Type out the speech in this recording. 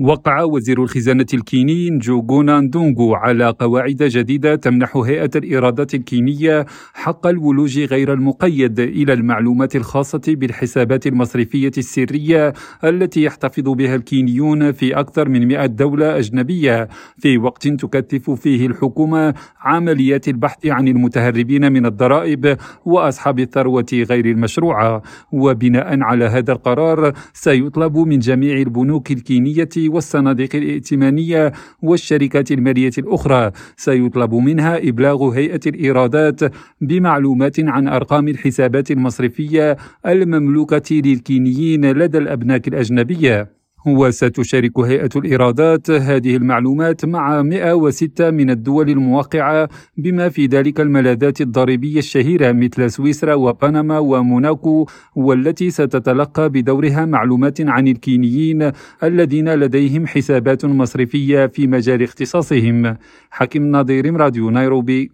وقع وزير الخزانة الكيني نجوغونا دونغو على قواعد جديدة تمنح هيئة الإيرادات الكينية حق الولوج غير المقيد إلى المعلومات الخاصة بالحسابات المصرفية السرية التي يحتفظ بها الكينيون في أكثر من 100 دولة أجنبية. في وقت تكثف فيه الحكومة عمليات البحث عن المتهربين من الضرائب وأصحاب الثروة غير المشروعة. وبناء على هذا القرار سيطلب من جميع البنوك الكينية والصناديق الائتمانية والشركات المالية الأخرى. سيطلب منها إبلاغ هيئة الإيرادات بمعلومات عن أرقام الحسابات المصرفية المملوكة للكينيين لدى الأبناك الأجنبية. وستشارك هيئة الإيرادات هذه المعلومات مع 106 من الدول الموقعة بما في ذلك الملاذات الضريبية الشهيرة مثل سويسرا وبنما وموناكو والتي ستتلقى بدورها معلومات عن الكينيين الذين لديهم حسابات مصرفية في مجال اختصاصهم. حكيم نظير راديو نيروبي.